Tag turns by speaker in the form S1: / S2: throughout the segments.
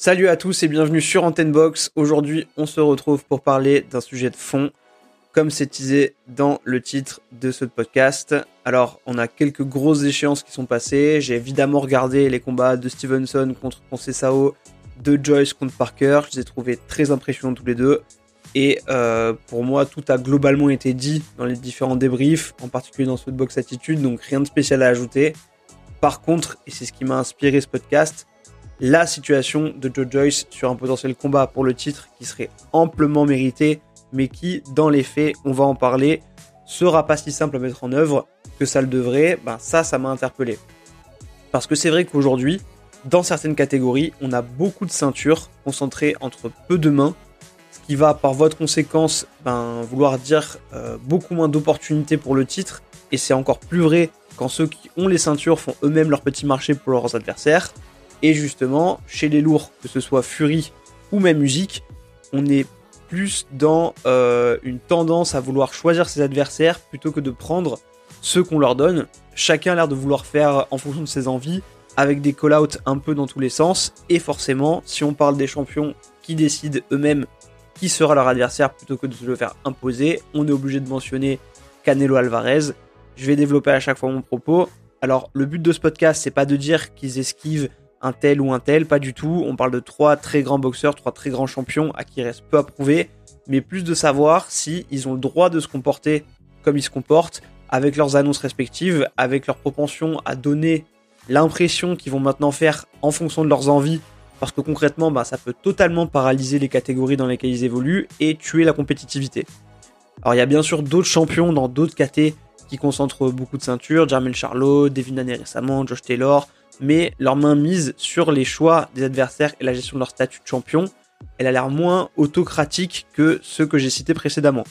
S1: Salut à tous et bienvenue sur Antenne Box. Aujourd'hui, on se retrouve pour parler d'un sujet de fond, comme c'est teasé dans le titre de ce podcast. Alors, on a quelques grosses échéances qui sont passées. J'ai évidemment regardé les combats de Stevenson contre Concesao, de Joyce contre Parker. Je les ai trouvés très impressionnants tous les deux. Et euh, pour moi, tout a globalement été dit dans les différents débriefs, en particulier dans ce box attitude, donc rien de spécial à ajouter. Par contre, et c'est ce qui m'a inspiré ce podcast, la situation de Joe Joyce sur un potentiel combat pour le titre qui serait amplement mérité, mais qui, dans les faits, on va en parler, sera pas si simple à mettre en œuvre que ça le devrait, ben ça, ça m'a interpellé. Parce que c'est vrai qu'aujourd'hui, dans certaines catégories, on a beaucoup de ceintures concentrées entre peu de mains, ce qui va par voie de conséquence ben, vouloir dire euh, beaucoup moins d'opportunités pour le titre, et c'est encore plus vrai quand ceux qui ont les ceintures font eux-mêmes leur petit marché pour leurs adversaires. Et justement, chez les lourds, que ce soit Fury ou même musique, on est plus dans euh, une tendance à vouloir choisir ses adversaires plutôt que de prendre ceux qu'on leur donne. Chacun a l'air de vouloir faire en fonction de ses envies, avec des call-outs un peu dans tous les sens. Et forcément, si on parle des champions qui décident eux-mêmes qui sera leur adversaire plutôt que de se le faire imposer, on est obligé de mentionner Canelo Alvarez. Je vais développer à chaque fois mon propos. Alors, le but de ce podcast, c'est pas de dire qu'ils esquivent un tel ou un tel, pas du tout. On parle de trois très grands boxeurs, trois très grands champions à qui il reste peu à prouver, mais plus de savoir si ils ont le droit de se comporter comme ils se comportent, avec leurs annonces respectives, avec leur propension à donner l'impression qu'ils vont maintenant faire en fonction de leurs envies, parce que concrètement, bah, ça peut totalement paralyser les catégories dans lesquelles ils évoluent et tuer la compétitivité. Alors il y a bien sûr d'autres champions dans d'autres catés qui concentrent beaucoup de ceintures, Jermaine Charlot, Devin Haney récemment, Josh Taylor, mais leur main mise sur les choix des adversaires et la gestion de leur statut de champion, elle a l'air moins autocratique que ceux que j'ai cités précédemment.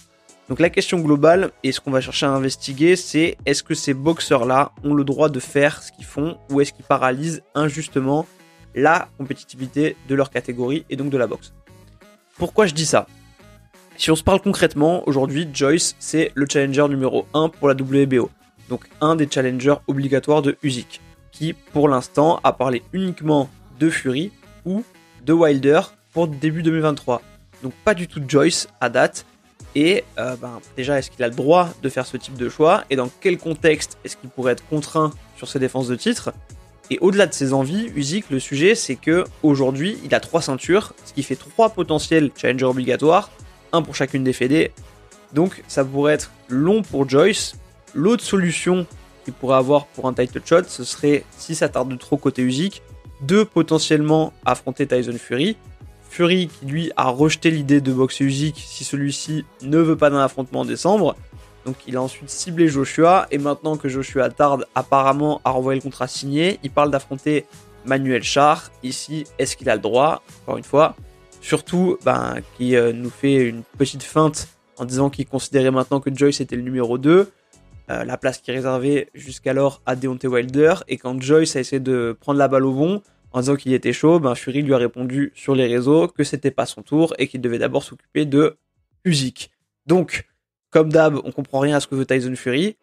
S1: Donc la question globale, et ce qu'on va chercher à investiguer, c'est est-ce que ces boxeurs-là ont le droit de faire ce qu'ils font, ou est-ce qu'ils paralysent injustement la compétitivité de leur catégorie et donc de la boxe? Pourquoi je dis ça? Si on se parle concrètement, aujourd'hui, Joyce, c'est le challenger numéro 1 pour la WBO. Donc un des challengers obligatoires de Usyk qui, pour l'instant, a parlé uniquement de Fury ou de Wilder pour début 2023. Donc pas du tout de Joyce à date. Et euh, ben, déjà, est-ce qu'il a le droit de faire ce type de choix? Et dans quel contexte est-ce qu'il pourrait être contraint sur ses défenses de titre? Et au-delà de ses envies, Usyk, le sujet, c'est que aujourd'hui, il a trois ceintures, ce qui fait trois potentiels challengers obligatoires, un pour chacune des fédés. Donc ça pourrait être long pour Joyce. L'autre solution pourrait avoir pour un title shot, ce serait, si ça tarde trop côté Usyk, de potentiellement affronter Tyson Fury. Fury qui lui a rejeté l'idée de boxer Usyk si celui-ci ne veut pas d'un affrontement en décembre. Donc il a ensuite ciblé Joshua et maintenant que Joshua tarde apparemment à renvoyer le contrat signé, il parle d'affronter Manuel Char. Ici, est-ce qu'il a le droit? Encore une fois. Surtout, ben, qui euh, nous fait une petite feinte en disant qu'il considérait maintenant que Joyce était le numéro 2. Euh, la place qui est réservée jusqu'alors à Deontay Wilder. Et quand Joyce a essayé de prendre la balle au bon en disant qu'il était chaud, ben Fury lui a répondu sur les réseaux que c'était pas son tour et qu'il devait d'abord s'occuper de Usyk. Donc, comme d'hab, on comprend rien à ce que veut Tyson Fury.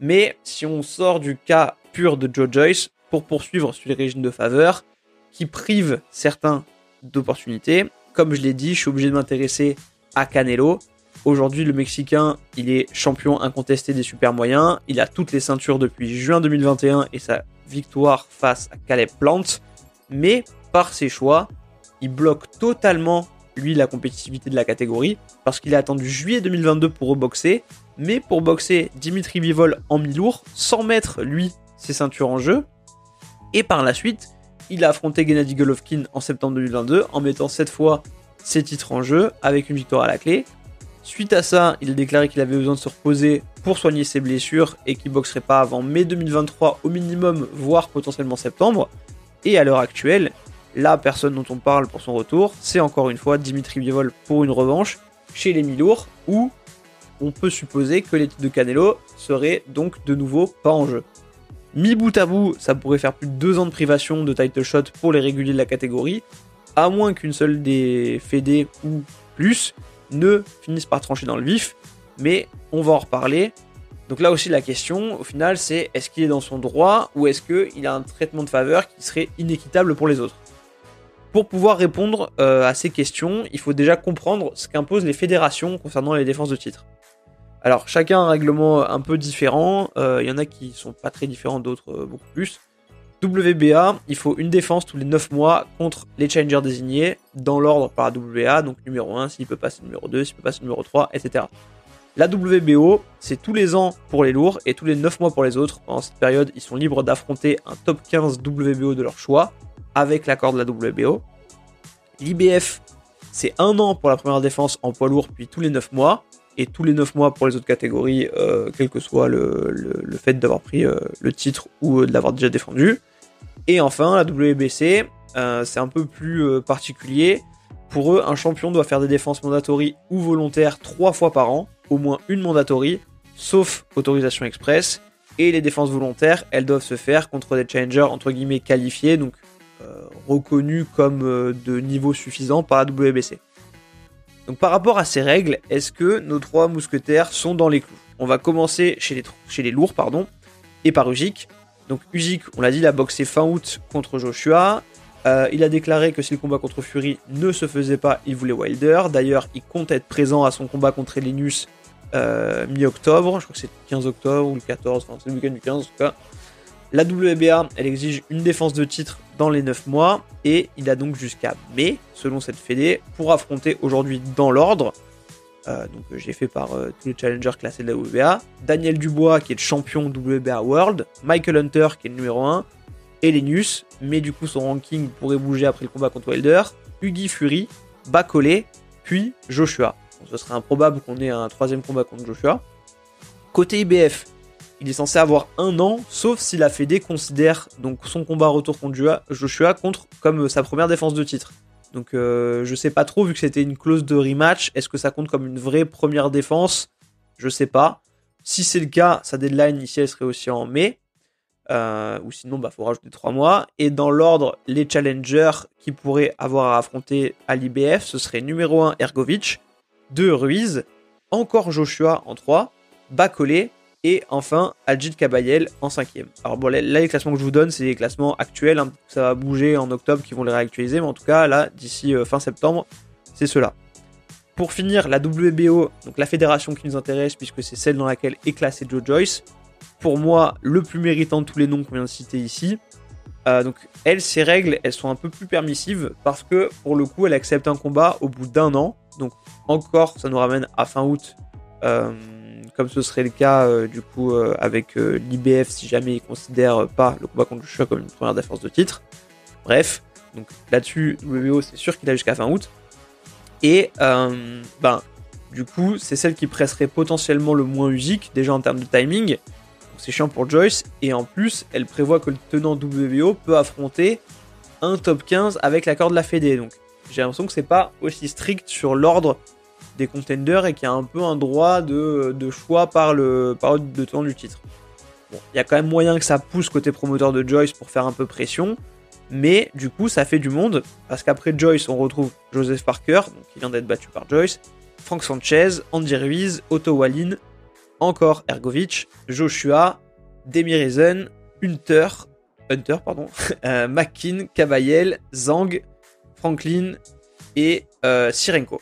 S1: Mais si on sort du cas pur de Joe Joyce pour poursuivre sur les régimes de faveur qui privent certains d'opportunités, comme je l'ai dit, je suis obligé de m'intéresser à Canelo Aujourd'hui, le Mexicain, il est champion incontesté des super moyens. Il a toutes les ceintures depuis juin 2021 et sa victoire face à Caleb Plant. Mais par ses choix, il bloque totalement, lui, la compétitivité de la catégorie parce qu'il a attendu juillet 2022 pour reboxer. Mais pour boxer Dimitri Bivol en mi-lourd sans mettre, lui, ses ceintures en jeu. Et par la suite, il a affronté Gennady Golovkin en septembre 2022 en mettant cette fois ses titres en jeu avec une victoire à la clé. Suite à ça, il a déclaré qu'il avait besoin de se reposer pour soigner ses blessures et qu'il boxerait pas avant mai 2023 au minimum, voire potentiellement septembre. Et à l'heure actuelle, la personne dont on parle pour son retour, c'est encore une fois Dimitri Bivol pour une revanche chez les mi-lourds où on peut supposer que les titres de Canelo seraient donc de nouveau pas en jeu. Mi bout à bout, ça pourrait faire plus de deux ans de privation de title shot pour les réguliers de la catégorie, à moins qu'une seule des fédés ou plus ne finissent par trancher dans le vif, mais on va en reparler. Donc là aussi la question au final c'est est-ce qu'il est dans son droit ou est-ce qu'il a un traitement de faveur qui serait inéquitable pour les autres? Pour pouvoir répondre euh, à ces questions, il faut déjà comprendre ce qu'imposent les fédérations concernant les défenses de titre. Alors, chacun a un règlement un peu différent. Il y en a qui sont pas très différents, d'autres beaucoup plus. WBA, il faut une défense tous les 9 mois contre les challengers désignés, dans l'ordre par la WA, donc numéro 1, s'il peut passer numéro 2, s'il peut passer numéro 3, etc. La WBO, c'est tous les ans pour les lourds et tous les 9 mois pour les autres. Pendant cette période, ils sont libres d'affronter un top 15 WBO de leur choix, avec l'accord de la WBO. L'IBF, c'est un an pour la première défense en poids lourd, puis tous les 9 mois, et tous les 9 mois pour les autres catégories, euh, quel que soit le, fait d'avoir pris euh, le titre ou euh, de l'avoir déjà défendu. Et enfin, la WBC, c'est un peu plus particulier. Pour eux, un champion doit faire des défenses mandatory ou volontaires trois fois par an, au moins une mandatory, sauf autorisation express. Et les défenses volontaires, elles doivent se faire contre des challengers entre guillemets qualifiés, donc reconnus comme de niveau suffisant par la WBC. Donc par rapport à ces règles, est-ce que nos trois mousquetaires sont dans les clous? On va commencer chez les, lourds, pardon, et par Usyk. Donc Usyk, on l'a dit, il a boxé fin août contre Joshua. Euh, il a déclaré que si le combat contre Fury ne se faisait pas, il voulait Wilder. D'ailleurs, il compte être présent à son combat contre Linus euh, mi-octobre. Je crois que c'est le 15 octobre ou le 14, enfin c'est le week-end du 15 en tout cas. La WBA, elle exige une défense de titre dans les 9 mois et il a donc jusqu'à mai, selon cette fédé, pour affronter aujourd'hui dans l'ordre euh, donc euh, j'ai fait par euh, tous les challengers classés de la WBA, Daniel Dubois qui est le champion WBA World, Michael Hunter qui est le numéro 1, Elenius, mais du coup son ranking pourrait bouger après le combat contre Wilder, Huggy Fury, Bacolé, puis Joshua. ce serait improbable qu'on ait un troisième combat contre Joshua. Côté IBF, il est censé avoir un an, sauf si la Fédé considère donc son combat retour contre Joshua comme sa première défense de titre. Donc euh, je sais pas trop, vu que c'était une clause de rematch, est-ce que ça compte comme une vraie première défense? Je sais pas. Si c'est le cas, sa deadline ici elle serait aussi en mai. Euh, ou sinon, bah faut rajouter 3 mois. Et dans l'ordre, les challengers qui pourraient avoir à affronter à l'IBF, ce serait numéro 1 Ergovic, 2 Ruiz, encore Joshua en 3, Bacolé, et enfin, Ajit Kabayel en cinquième. Alors bon, là, les classements que je vous donne, c'est les classements actuels. Hein. Ça va bouger en octobre, qui vont les réactualiser. Mais en tout cas, là, d'ici euh, fin septembre, c'est cela. Pour finir, la WBO, donc la fédération qui nous intéresse, puisque c'est celle dans laquelle est classé Joe Joyce. Pour moi, le plus méritant de tous les noms qu'on vient de citer ici. Euh, donc, elle, ses règles, elles sont un peu plus permissives parce que pour le coup, elle accepte un combat au bout d'un an. Donc, encore, ça nous ramène à fin août. Euh, comme ce serait le cas euh, du coup euh, avec euh, l'IBF si jamais ils considèrent pas le combat contre Joshua comme une première défense de titre. Bref, donc là-dessus, WBO c'est sûr qu'il a jusqu'à fin août. Et ben, du coup, c'est celle qui presserait potentiellement le moins usique, déjà en termes de timing. C'est chiant pour Joyce. Et en plus, elle prévoit que le tenant WBO peut affronter un top 15 avec l'accord de la Fédé. Donc j'ai l'impression que c'est pas aussi strict sur l'ordre des contenders et qui a un peu un droit de, choix par le par de temps du titre. Bon, il y a quand même moyen que ça pousse côté promoteur de Joyce pour faire un peu pression, mais du coup ça fait du monde parce qu'après Joyce on retrouve Joseph Parker, donc qui vient d'être battu par Joyce, Frank Sanchez, Andy Ruiz, Otto Wallin, encore Ergovic, Joshua, Demi Reason, Hunter, Hunter pardon, euh, Kabayel, Zhang, Franklin et euh, Sirenko.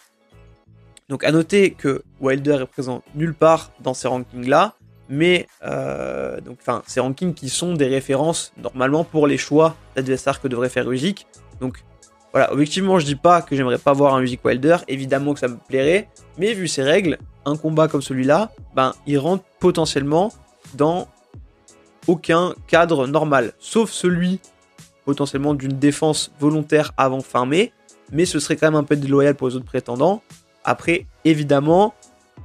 S1: Donc à noter que Wilder est présent nulle part dans ces rankings-là, mais euh, ces rankings qui sont des références normalement pour les choix d'adversaires que devrait faire Usyk. Donc voilà, objectivement je dis pas que j'aimerais pas voir un Usyk Wilder, évidemment que ça me plairait, mais vu ces règles, un combat comme celui-là, ben il rentre potentiellement dans aucun cadre normal, sauf celui potentiellement d'une défense volontaire avant fin mai, mais ce serait quand même un peu déloyal pour les autres prétendants. Après, évidemment,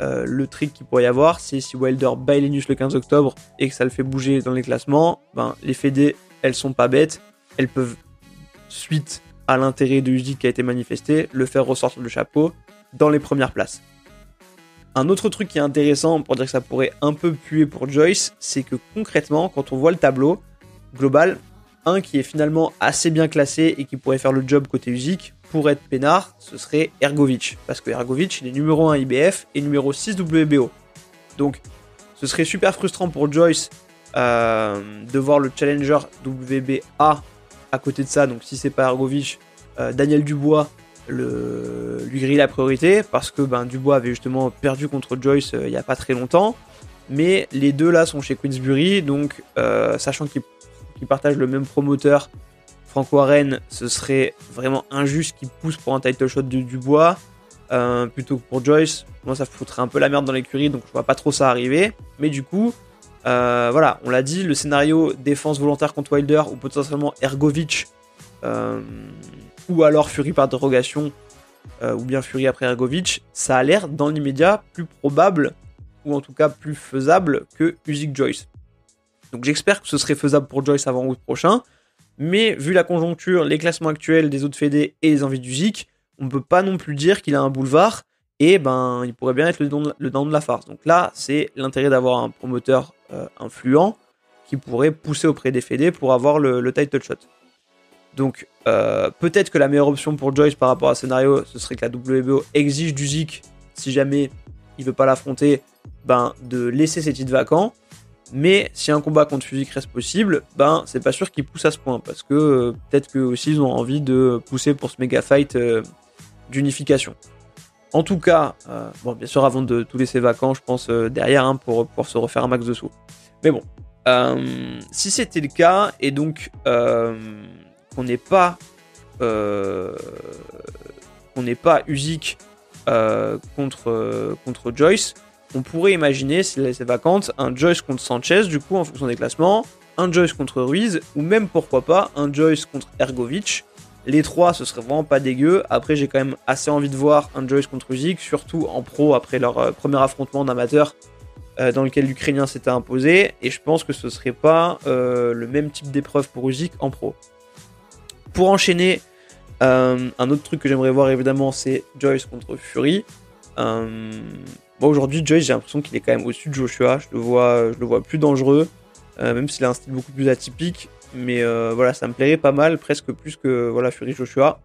S1: euh, le trick qu'il pourrait y avoir, c'est si Wilder bat Linus le 15 octobre et que ça le fait bouger dans les classements, ben, les fédés, elles sont pas bêtes. Elles peuvent, suite à l'intérêt de Usyk qui a été manifesté, le faire ressortir le chapeau dans les premières places. Un autre truc qui est intéressant pour dire que ça pourrait un peu puer pour Joyce, c'est que concrètement, quand on voit le tableau global, un qui est finalement assez bien classé et qui pourrait faire le job côté Usyk, pour être peinard, ce serait Ergovic. Parce que Ergovic, il est numéro 1 IBF et numéro 6 WBO. Donc, ce serait super frustrant pour Joyce euh, de voir le challenger WBA à côté de ça. Donc, si c'est pas Ergovic, Daniel Dubois lui grille la priorité parce que ben, Dubois avait justement perdu contre Joyce il n'y a pas très longtemps. Mais les deux là sont chez Queensbury, donc sachant qu'ils partagent le même promoteur, Frank Warren, ce serait vraiment injuste qu'il pousse pour un title shot de Dubois. Euh, plutôt que pour Joyce. Moi, ça foutrait un peu la merde dans l'écurie, donc je vois pas trop ça arriver. Mais du coup, euh, voilà, on l'a dit, le scénario défense volontaire contre Wilder ou potentiellement Ergovic, euh, ou alors Fury par dérogation, ou bien Fury après Ergovic, ça a l'air dans l'immédiat plus probable, ou en tout cas plus faisable que Usyk Joyce. Donc j'espère que ce serait faisable pour Joyce avant août prochain. Mais vu la conjoncture, les classements actuels des autres fédés et les envies d'Usyk, on ne peut pas non plus dire qu'il a un boulevard et ben il pourrait bien être le dent, de la farce. Donc là, c'est l'intérêt d'avoir un promoteur euh, influent qui pourrait pousser auprès des fédés pour avoir le, title shot. Donc euh, peut-être que la meilleure option pour Joyce par rapport à ce scénario, ce serait que la WBO exige du Zik, si jamais il veut pas l'affronter, ben de laisser ses titres vacants. Mais si un combat contre Fuzik reste possible, ben c'est pas sûr qu'il pousse à ce point parce que euh, peut-être qu'eux aussi ils ont envie de pousser pour ce méga fight d'unification. En tout cas, euh, bon, bien sûr, avant de tout laisser vacant, je pense euh, derrière hein, pour, se refaire un max de sous. Mais bon, euh, si c'était le cas et donc qu'on n'est pas qu'on n'est pas Usyk contre contre Joyce, on pourrait imaginer laissait vacante un Joyce contre Sanchez du coup en fonction des classements, un Joyce contre Ruiz ou même pourquoi pas un Joyce contre Ergovic les trois, ce serait vraiment pas dégueu. Après, j'ai quand même assez envie de voir un Joyce contre Usyk, surtout en pro après leur euh, premier affrontement d'amateur euh, dans lequel l'Ukrainien s'était imposé. Et je pense que ce serait pas euh, le même type d'épreuve pour Usyk en pro. Pour enchaîner, un autre truc que j'aimerais voir évidemment, c'est Joyce contre Fury. Aujourd'hui, Joyce, j'ai l'impression qu'il est quand même au-dessus de Joshua. Je le vois, je le vois plus dangereux, même s'il a un style beaucoup plus atypique. Mais euh, voilà, ça me plairait pas mal, presque plus que voilà, Fury Joshua.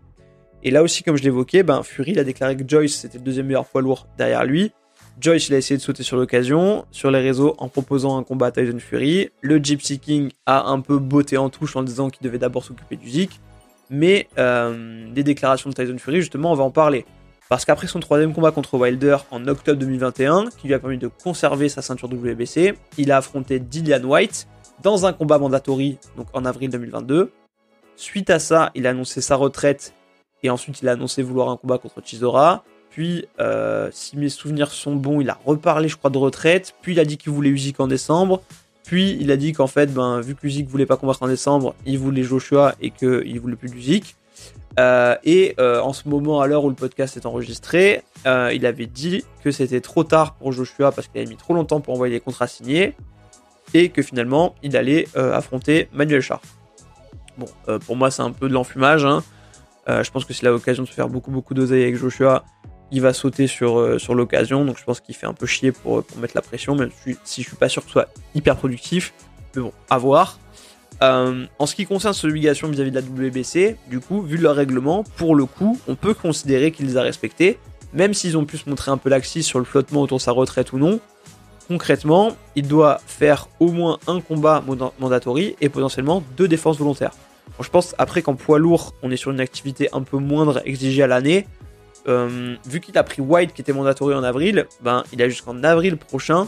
S1: Et là aussi, comme je l'évoquais, ben, Fury a déclaré que Joyce c'était le deuxième meilleur poids lourd derrière lui. Joyce il a essayé de sauter sur l'occasion sur les réseaux en proposant un combat à Tyson Fury. Le Gypsy King a un peu botté en touche en disant qu'il devait d'abord s'occuper du Zik. Mais euh, des déclarations de Tyson Fury, justement, on va en parler. Parce qu'après son troisième combat contre Wilder en octobre 2021, qui lui a permis de conserver sa ceinture WBC, il a affronté Dillian White, dans un combat mandatory, donc en avril 2022. Suite à ça, il a annoncé sa retraite et ensuite il a annoncé vouloir un combat contre Chisora. Puis, euh, si mes souvenirs sont bons, il a reparlé, je crois, de retraite. Puis il a dit qu'il voulait Usyk en décembre. Puis il a dit qu'en fait, ben, vu que Usyk voulait pas combattre en décembre, il voulait Joshua et qu'il voulait plus d'Usyk. Euh, et euh, en ce moment, à l'heure où le podcast est enregistré, il avait dit que c'était trop tard pour Joshua parce qu'il avait mis trop longtemps pour envoyer les contrats signés et que finalement il allait euh, affronter Manuel Char. Bon, euh, pour moi c'est un peu de l'enfumage. Hein. Euh, je pense que a l'occasion de se faire beaucoup beaucoup d'oseille avec Joshua, il va sauter sur, sur l'occasion. Donc je pense qu'il fait un peu chier pour, mettre la pression, même si, si je suis pas sûr que ce soit hyper productif. Mais bon, à voir. En ce qui concerne cette obligation vis-à-vis de la WBC, du coup, vu leur règlement, pour le coup, on peut considérer qu'il les a respectés, même s'ils ont pu se montrer un peu laxistes sur le flottement autour de sa retraite ou non concrètement, il doit faire au moins un combat mandatory et potentiellement deux défenses volontaires. je pense après qu'en poids lourd, on est sur une activité un peu moindre exigée à l'année. Euh, vu qu'il a pris White qui était mandatory en avril, ben, il a jusqu'en avril prochain.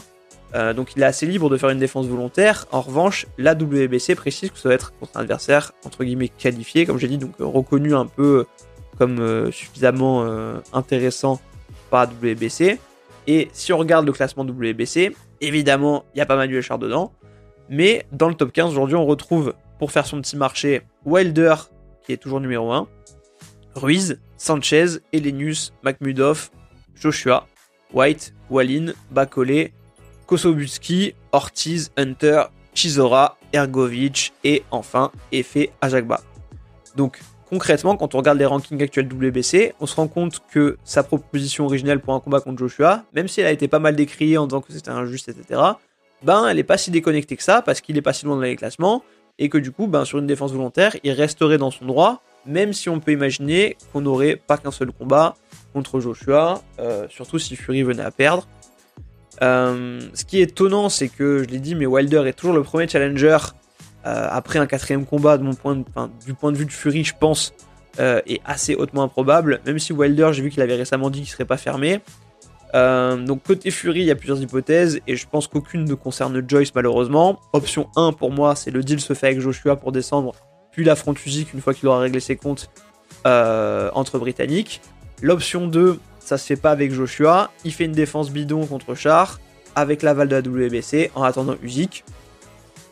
S1: Euh, donc il est assez libre de faire une défense volontaire. En revanche, la WBC précise que ça va être contre un adversaire entre guillemets qualifié, comme j'ai dit, donc reconnu un peu comme euh, suffisamment intéressant par la WBC. Et si on regarde le classement WBC, évidemment, il n'y a pas Manuel Char dedans. Mais dans le top 15, aujourd'hui, on retrouve, pour faire son petit marché, Wilder, qui est toujours numéro 1, Ruiz, Sanchez, Elenius, McMudoff, Joshua, White, Wallin, Bakole, Kosobuski, Ortiz, Hunter, Chisora, Ergovic et enfin Efe Ajagba. Donc concrètement, quand on regarde les rankings actuels WBC, on se rend compte que sa proposition originelle pour un combat contre Joshua, même si elle a été pas mal décriée en disant que c'était injuste, etc., ben elle est pas si déconnectée que ça, parce qu'il est pas si loin dans les classements, et que du coup, ben, sur une défense volontaire, il resterait dans son droit, même si on peut imaginer qu'on n'aurait pas qu'un seul combat contre Joshua, euh, surtout si Fury venait à perdre. Euh, ce qui est étonnant, c'est que, je l'ai dit, mais Wilder est toujours le premier challenger euh, après un quatrième combat, de mon point du point de vue de Fury, je pense, euh, est assez hautement improbable, même si Wilder, j'ai vu qu'il avait récemment dit qu'il serait pas fermé. Donc côté Fury, il y a plusieurs hypothèses et je pense qu'aucune ne concerne Joyce malheureusement. Option 1 pour moi, c'est le deal se fait avec Joshua pour descendre, puis l'affront physique une fois qu'il aura réglé ses comptes entre Britanniques. L'option 2, ça se fait pas avec Joshua, il fait une défense bidon contre Char avec l'aval de la WBC en attendant Usyk.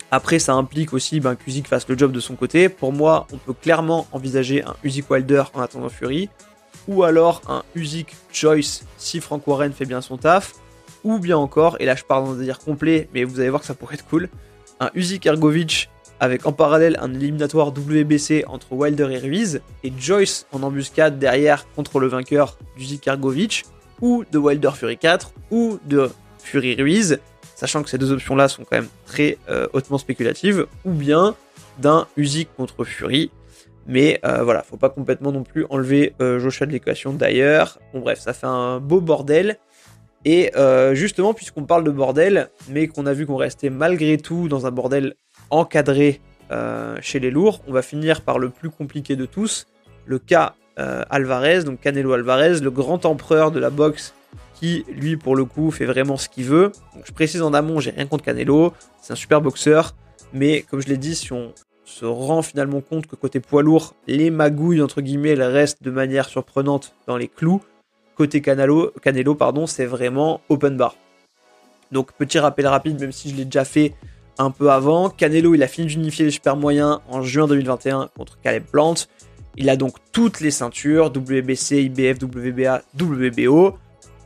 S1: Après, ça implique aussi ben, qu'Usyk fasse le job de son côté. Pour moi, on peut clairement envisager un Usyk Wilder en attendant Fury ou alors un Usyk Choice si Frank Warren fait bien son taf, ou bien encore, et là je parle dans un délire complet, mais vous allez voir que ça pourrait être cool, un Usyk Ergovic avec en parallèle un éliminatoire WBC entre Wilder et Ruiz, et Joyce en embuscade derrière contre le vainqueur d'Usyk Ergovic, ou de Wilder Fury 4, ou de Fury Ruiz, sachant que ces deux options-là sont quand même très euh, hautement spéculatives, ou bien d'un Usyk contre Fury, mais euh, voilà, faut pas complètement non plus enlever euh, Joshua de l'équation d'ailleurs. Bon bref, ça fait un beau bordel. Et euh, justement, puisqu'on parle de bordel, mais qu'on a vu qu'on restait malgré tout dans un bordel encadré chez les lourds, on va finir par le plus compliqué de tous, le cas Alvarez, donc Canelo Alvarez, le grand empereur de la boxe qui, lui, pour le coup, fait vraiment ce qu'il veut. Donc, je précise en amont, j'ai rien contre Canelo, c'est un super boxeur, mais comme je l'ai dit, si on se rend finalement compte que côté poids lourd, les magouilles entre guillemets, elles restent de manière surprenante dans les clous. Côté Canelo, Canelo pardon, c'est vraiment open bar. Donc petit rappel rapide, même si je l'ai déjà fait un peu avant, Canelo il a fini d'unifier les super moyens en juin 2021 contre Caleb Plant. Il a donc toutes les ceintures WBC, IBF, WBA, WBO.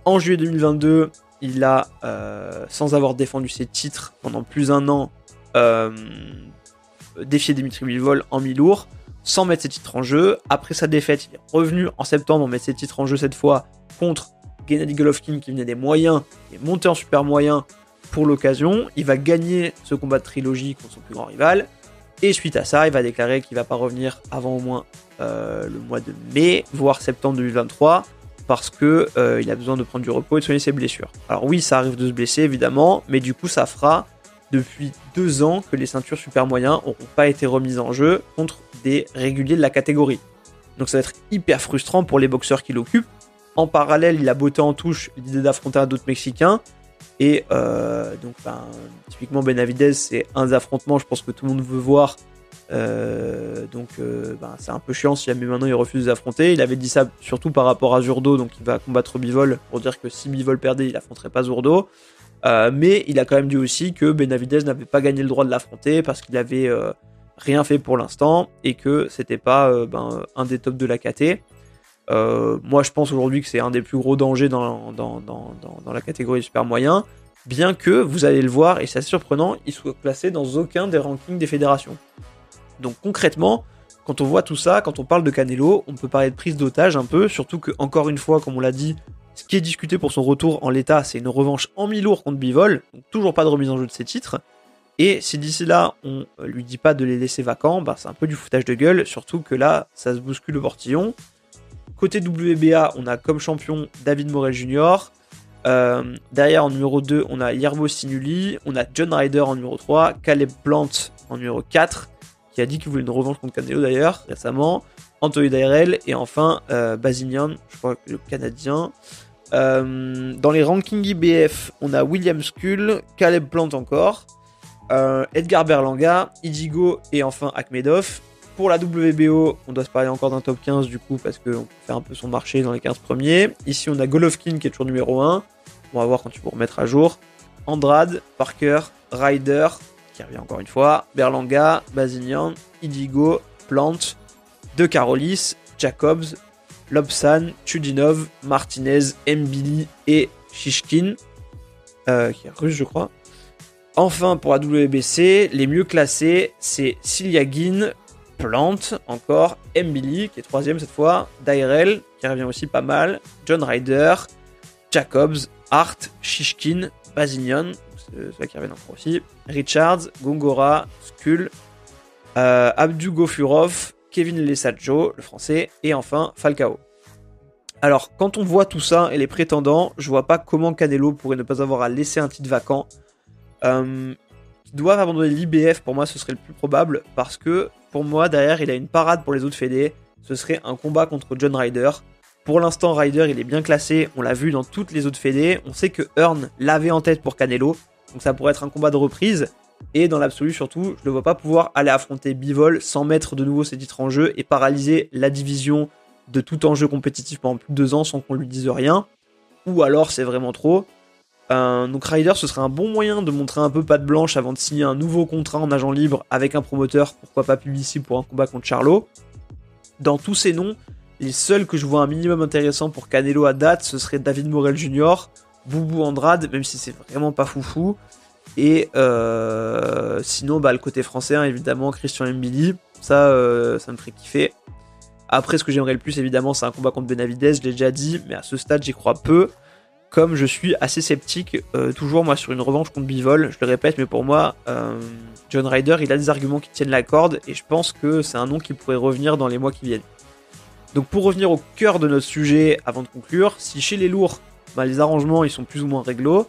S1: En juillet 2022, il a, euh, sans avoir défendu ses titres pendant plus d'un an, euh, défier Dimitri Bivol en mi-lourd sans mettre ses titres en jeu. Après sa défaite, il est revenu en septembre mettre ses titres en jeu cette fois contre Gennady Golovkin qui venait des moyens et monté en super moyen pour l'occasion. Il va gagner ce combat de trilogie contre son plus grand rival. Et suite à ça, il va déclarer qu'il va pas revenir avant au moins euh, le mois de mai, voire septembre 2023, parce que euh, il a besoin de prendre du repos et de soigner ses blessures. Alors oui, ça arrive de se blesser évidemment, mais du coup ça fera depuis deux ans que les ceintures super moyens n'auront pas été remises en jeu contre des réguliers de la catégorie. Donc ça va être hyper frustrant pour les boxeurs qui l'occupent. En parallèle, il a botté en touche l'idée d'affronter un autre Mexicain. Et euh, donc, ben, typiquement, Benavidez, c'est un des affrontements, je pense que tout le monde veut voir. Euh, donc, euh, ben, c'est un peu chiant si jamais maintenant il refuse d'affronter. Il avait dit ça surtout par rapport à Zurdo, donc il va combattre Bivol pour dire que si Bivol perdait, il affronterait pas Zurdo. Mais il a quand même dit aussi que Benavidez n'avait pas gagné le droit de l'affronter parce qu'il avait euh, rien fait pour l'instant et que c'était pas ben, un des tops de la KT. Moi, je pense aujourd'hui que c'est un des plus gros dangers dans, la catégorie super moyen, bien que vous allez le voir, et c'est assez surprenant, il soit placé dans aucun des rankings des fédérations. Donc concrètement, quand on voit tout ça, quand on parle de Canelo, on peut parler de prise d'otage un peu, surtout que, encore une fois, comme on l'a dit, ce qui est discuté pour son retour en l'état, c'est une revanche en mi-lourd contre Bivol, donc toujours pas de remise en jeu de ses titres. Et si d'ici là, on lui dit pas de les laisser vacants, bah, c'est un peu du foutage de gueule, surtout que là, ça se bouscule le portillon. Côté WBA, on a comme champion David Morel Jr. Euh, derrière, en numéro 2, on a Yerbo Sinuli, on a John Ryder en numéro 3, Caleb Plant en numéro 4, qui a dit qu'il voulait une revanche contre Canelo d'ailleurs, récemment. Anthony Dairel et enfin euh, Bazinian, je crois que le Canadien. Euh, dans les rankings IBF, on a William Skull, Caleb Plant encore, euh, Edgar Berlanga, Idigo et enfin Akhmedov. Pour la WBO, on doit se parler encore d'un top 15 du coup parce qu'on peut faire un peu son marché dans les 15 premiers. Ici, on a Golovkin qui est toujours numéro 1. On va voir quand tu peux remettre à jour. Andrade, Parker, Ryder, qui revient encore une fois, Berlanga, Bazinian, Idigo, Plant, de Carolis, Jacobs, Lobsan, Chudinov, Martinez, Mbili et Shishkin, euh, qui est russe je crois. Enfin pour la WBC, les mieux classés, c'est Siliagin, Plante, encore, Mbili, qui est troisième cette fois, Dairel, qui revient aussi pas mal, John Ryder, Jacobs, Hart, Shishkin, c'est qui revient encore aussi, Richards, Gongora, Skull, euh, Kevin Lesadjo, le français, et enfin Falcao. Alors, quand on voit tout ça et les prétendants, je vois pas comment Canelo pourrait ne pas avoir à laisser un titre vacant. Euh, doivent abandonner l'IBF, pour moi, ce serait le plus probable, parce que pour moi, derrière, il a une parade pour les autres fédés. ce serait un combat contre John Ryder. Pour l'instant, Ryder, il est bien classé, on l'a vu dans toutes les autres fédés. On sait que Earn l'avait en tête pour Canelo, donc ça pourrait être un combat de reprise. Et dans l'absolu, surtout, je ne vois pas pouvoir aller affronter Bivol sans mettre de nouveau ses titres en jeu et paralyser la division de tout enjeu compétitif pendant plus de deux ans sans qu'on lui dise rien. Ou alors c'est vraiment trop. Donc Ryder, ce serait un bon moyen de montrer un peu patte blanche avant de signer un nouveau contrat en agent libre avec un promoteur, pourquoi pas Publici pour un combat contre Charlot. Dans tous ces noms, les seuls que je vois un minimum intéressant pour Canelo à date, ce serait David Morel Jr., Boubou Andrade, même si c'est vraiment pas foufou. Et euh, sinon, bah, le côté français, hein, évidemment, Christian Mbili. Ça, euh, ça me ferait kiffer. Après, ce que j'aimerais le plus, évidemment, c'est un combat contre Benavidez, je l'ai déjà dit, mais à ce stade, j'y crois peu. Comme je suis assez sceptique, euh, toujours moi, sur une revanche contre Bivol, je le répète, mais pour moi, John Ryder, il a des arguments qui tiennent la corde, et je pense que c'est un nom qui pourrait revenir dans les mois qui viennent. Donc, pour revenir au cœur de notre sujet, avant de conclure, si chez les lourds, bah, les arrangements, ils sont plus ou moins réglo,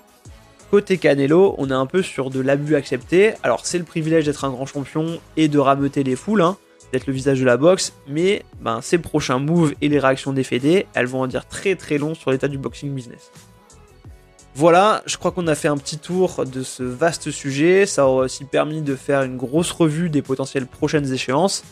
S1: Côté Canelo, on est un peu sur de l'abus accepté. Alors c'est le privilège d'être un grand champion et de rameuter les foules, hein, d'être le visage de la boxe, mais ben, ces prochains moves et les réactions des fédés, elles vont en dire très très long sur l'état du boxing business. Voilà, je crois qu'on a fait un petit tour de ce vaste sujet. Ça aura aussi permis de faire une grosse revue des potentielles prochaines échéances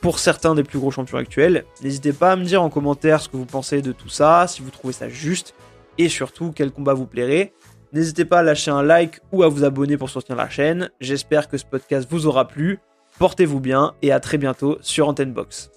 S1: pour certains des plus gros champions actuels. N'hésitez pas à me dire en commentaire ce que vous pensez de tout ça, si vous trouvez ça juste, et surtout quel combat vous plairait. N'hésitez pas à lâcher un like ou à vous abonner pour soutenir la chaîne. J'espère que ce podcast vous aura plu. Portez-vous bien et à très bientôt sur Antenne Box.